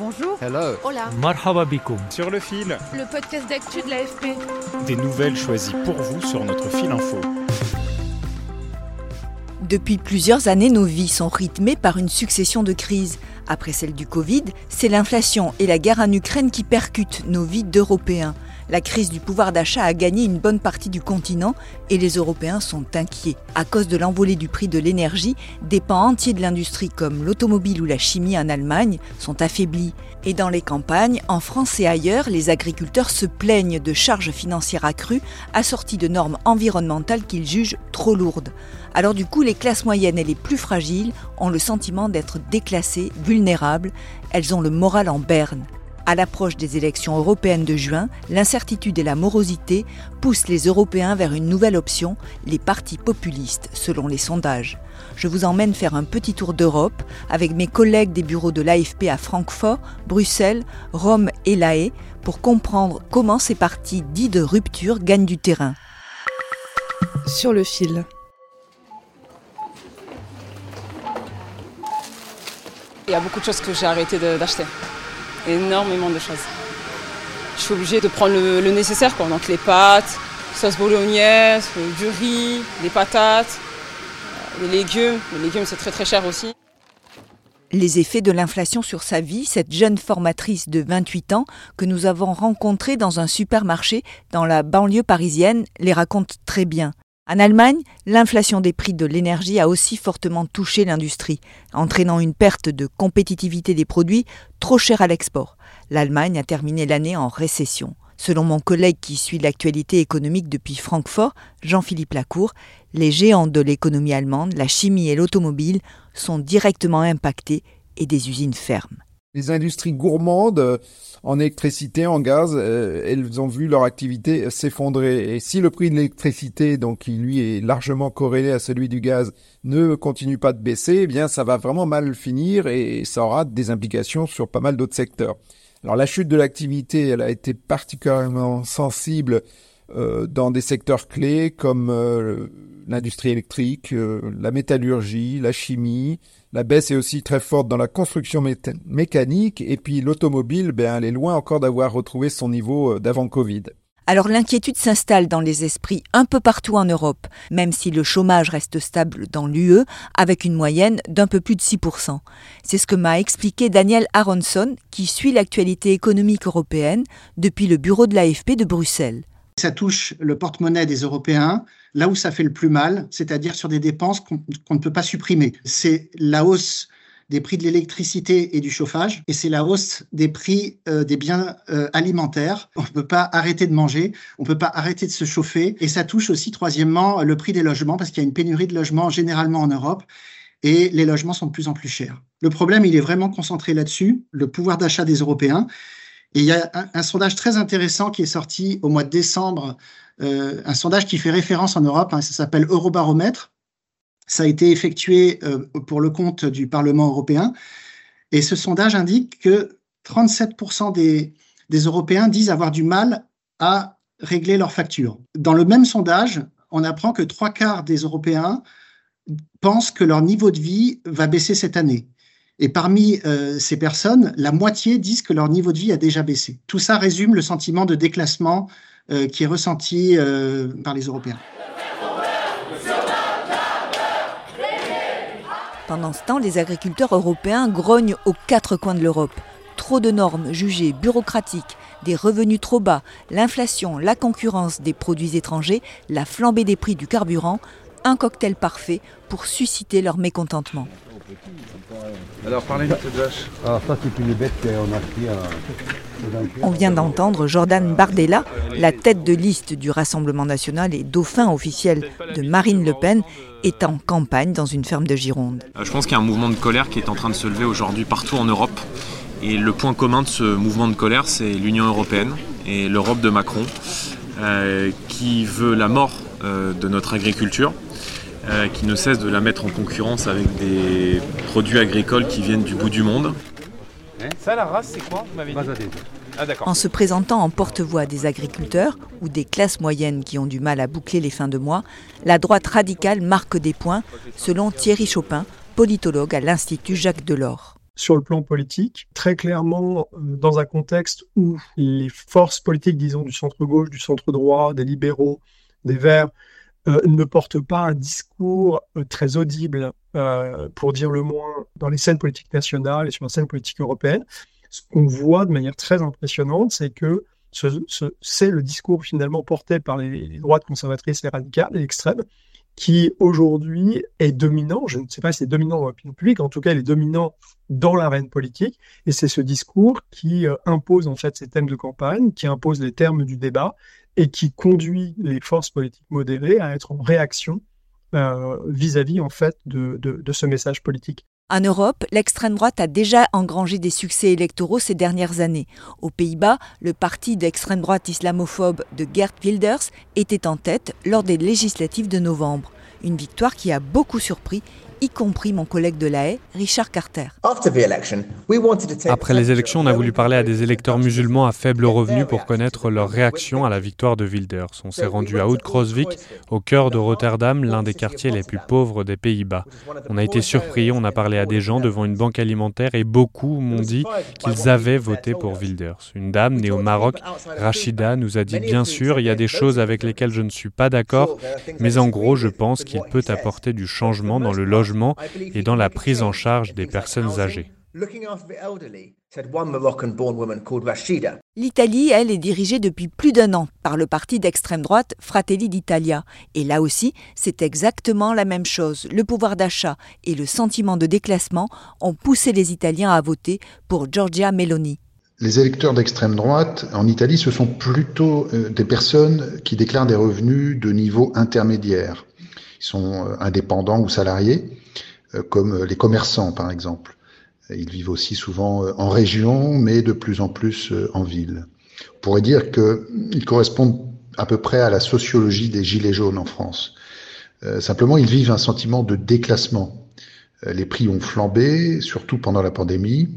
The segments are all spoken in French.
Bonjour. Hello. Hola. Marhaba bikoum. Sur le fil, Le podcast d'actu de l'AFP. des nouvelles choisies pour vous sur notre fil info. Depuis plusieurs années, nos vies sont rythmées par une succession de crises. Après celle du Covid, c'est l'inflation et la guerre en Ukraine qui percutent nos vies d'Européens. La crise du pouvoir d'achat a gagné une bonne partie du continent et les Européens sont inquiets. À cause de l'envolée du prix de l'énergie, des pans entiers de l'industrie comme l'automobile ou la chimie en Allemagne sont affaiblis. Et dans les campagnes, en France et ailleurs, les agriculteurs se plaignent de charges financières accrues assorties de normes environnementales qu'ils jugent trop lourdes. Alors du coup, les classes moyennes et les plus fragiles ont le sentiment d'être déclassées, vulnérables, elles ont le moral en berne. À l'approche des élections européennes de juin, l'incertitude et la morosité poussent les Européens vers une nouvelle option, les partis populistes, selon les sondages. Je vous emmène faire un petit tour d'Europe avec mes collègues des bureaux de l'AFP à Francfort, Bruxelles, Rome et La Haye pour comprendre comment ces partis dits de rupture gagnent du terrain. Sur le fil. Il y a beaucoup de choses que j'ai arrêté d'acheter. Énormément de choses. Je suis obligée de prendre le, nécessaire, quoi. Donc les pâtes, sauce bolognaise, euh, du riz, les patates, euh, les légumes. Les légumes, c'est très très cher aussi. Les effets de l'inflation sur sa vie, cette jeune formatrice de 28 ans que nous avons rencontrée dans un supermarché dans la banlieue parisienne les raconte très bien. En Allemagne, l'inflation des prix de l'énergie a aussi fortement touché l'industrie, entraînant une perte de compétitivité des produits trop chers à l'export. L'Allemagne a terminé l'année en récession. Selon mon collègue qui suit l'actualité économique depuis Francfort, Jean-Philippe Lacour, les géants de l'économie allemande, la chimie et l'automobile sont directement impactés et des usines ferment. Les industries gourmandes euh, en électricité, en gaz, euh, elles ont vu leur activité s'effondrer. Et si le prix de l'électricité, donc qui lui est largement corrélé à celui du gaz, ne continue pas de baisser, eh bien ça va vraiment mal finir et ça aura des implications sur pas mal d'autres secteurs. Alors la chute de l'activité, elle a été particulièrement sensible dans des secteurs clés comme euh, l'industrie électrique, euh, la métallurgie, la chimie. La baisse est aussi très forte dans la construction mécanique et puis l'automobile, ben, elle est loin encore d'avoir retrouvé son niveau euh, d'avant Covid. Alors l'inquiétude s'installe dans les esprits un peu partout en Europe, même si le chômage reste stable dans l'UE avec une moyenne d'un peu plus de 6%. C'est ce que m'a expliqué Daniel Aronson, qui suit l'actualité économique européenne depuis le bureau de l'AFP de Bruxelles. Ça touche le porte-monnaie des Européens là où ça fait le plus mal, c'est-à-dire sur des dépenses qu'on ne peut pas supprimer. C'est la hausse des prix de l'électricité et du chauffage, et c'est la hausse des prix euh, des biens euh, alimentaires. On ne peut pas arrêter de manger, on ne peut pas arrêter de se chauffer, et ça touche aussi, troisièmement, le prix des logements, parce qu'il y a une pénurie de logements généralement en Europe, et les logements sont de plus en plus chers. Le problème, il est vraiment concentré là-dessus, le pouvoir d'achat des Européens. Et il y a un, sondage très intéressant qui est sorti au mois de décembre, euh, un sondage qui fait référence en Europe, hein, ça s'appelle Eurobaromètre. Ça a été effectué euh, pour le compte du Parlement européen. Et ce sondage indique que 37% des, des Européens disent avoir du mal à régler leurs factures. Dans le même sondage, on apprend que trois quarts des Européens pensent que leur niveau de vie va baisser cette année. Et parmi euh, ces personnes, la moitié disent que leur niveau de vie a déjà baissé. Tout ça résume le sentiment de déclassement euh, qui est ressenti euh, par les Européens. Pendant ce temps, les agriculteurs européens grognent aux quatre coins de l'Europe. Trop de normes jugées bureaucratiques, des revenus trop bas, l'inflation, la concurrence des produits étrangers, la flambée des prix du carburant, un cocktail parfait pour susciter leur mécontentement. Alors parlez-nous de cette vache. Alors ça c'est une bête qu'on a pris à On vient d'entendre Jordan Bardella, la tête de liste du Rassemblement national et dauphin officiel de Marine Le Pen, est en campagne dans une ferme de Gironde. Euh, je pense qu'il y a un mouvement de colère qui est en train de se lever aujourd'hui partout en Europe. Et le point commun de ce mouvement de colère, c'est l'Union européenne et l'Europe de Macron, euh, qui veut la mort euh, de notre agriculture, qui ne cesse de la mettre en concurrence avec des produits agricoles qui viennent du bout du monde. Ça, la race, c'est quoi ah, en se présentant en porte-voix des agriculteurs ou des classes moyennes qui ont du mal à boucler les fins de mois, la droite radicale marque des points, selon Thierry Chopin, politologue à l'Institut Jacques Delors. Sur le plan politique, très clairement euh, dans un contexte où les forces politiques, disons, du centre-gauche, du centre-droit, des libéraux, des Verts, euh, ne portent pas un discours euh, très audible, pour dire le moins, dans les scènes politiques nationales et sur la scène politique européenne. Ce qu'on voit de manière très impressionnante, c'est que c'est le discours finalement porté par les, droites conservatrices et radicales et extrêmes qui aujourd'hui est dominant. Je ne sais pas si c'est dominant dans l'opinion publique, en tout cas, il est dominant dans l'arène politique. Et c'est ce discours qui euh, impose en fait ces thèmes de campagne, qui impose les termes du débat et qui conduit les forces politiques modérées à être en réaction euh, vis-à-vis en fait de, de ce message politique. En Europe, l'extrême droite a déjà engrangé des succès électoraux ces dernières années. Aux Pays-Bas, le parti d'extrême droite islamophobe de Gert Wilders était en tête lors des législatives de novembre. Une victoire qui a beaucoup surpris y compris mon collègue de la Haye, Richard Carter. Après les élections, on a voulu parler à des électeurs musulmans à faible revenu pour connaître leur réaction à la victoire de Wilders. On s'est rendu à Oud-Krozvik, au cœur de Rotterdam, l'un des quartiers les plus pauvres des Pays-Bas. On a été surpris, on a parlé à des gens devant une banque alimentaire et beaucoup m'ont dit qu'ils avaient voté pour Wilders. Une dame née au Maroc, Rachida, nous a dit bien sûr, il y a des choses avec lesquelles je ne suis pas d'accord, mais en gros, je pense qu'il peut apporter du changement dans le logement et dans la prise en charge des personnes âgées. L'Italie, elle, est dirigée depuis plus d'un an par le parti d'extrême droite Fratelli d'Italia. Et là aussi, c'est exactement la même chose. Le pouvoir d'achat et le sentiment de déclassement ont poussé les Italiens à voter pour Giorgia Meloni. Les électeurs d'extrême droite en Italie, ce sont plutôt euh, des personnes qui déclarent des revenus de niveau intermédiaire. Ils sont euh, indépendants ou salariés euh, comme les commerçants par exemple. Ils vivent aussi souvent euh, en région, mais de plus en plus euh, en ville. On pourrait dire qu'ils correspondent à peu près à la sociologie des gilets jaunes en France. simplement, ils vivent un sentiment de déclassement. les prix ont flambé, surtout pendant la pandémie,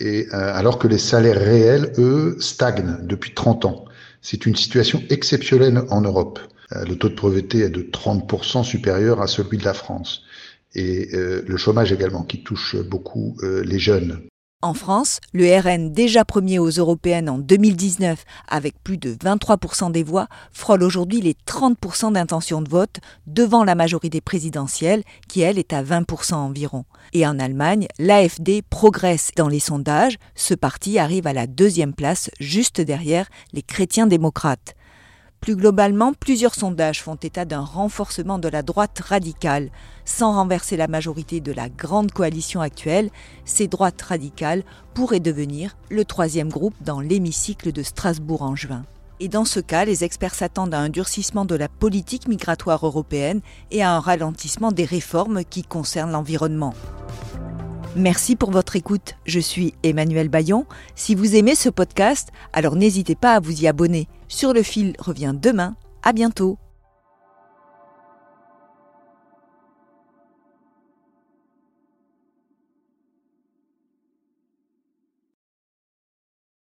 et alors que les salaires réels, eux, stagnent depuis 30 ans. C'est une situation exceptionnelle en Europe. Le taux de pauvreté est de 30% supérieur à celui de la France et euh, le chômage également qui touche beaucoup euh, les jeunes. En France, le RN, déjà premier aux européennes en 2019 avec plus de 23% des voix, frôle aujourd'hui les 30% d'intention de vote devant la majorité présidentielle qui, elle, est à 20% environ. Et en Allemagne, l'AFD progresse dans les sondages. Ce parti arrive à la deuxième place, juste derrière les chrétiens démocrates. Plus globalement, plusieurs sondages font état d'un renforcement de la droite radicale. Sans renverser la majorité de la grande coalition actuelle, ces droites radicales pourraient devenir le troisième groupe dans l'hémicycle de Strasbourg en juin. Et dans ce cas, les experts s'attendent à un durcissement de la politique migratoire européenne et à un ralentissement des réformes qui concernent l'environnement. Merci pour votre écoute. Je suis Emmanuel Bayon. Si vous aimez ce podcast, alors n'hésitez pas à vous y abonner. Sur le fil revient demain. À bientôt.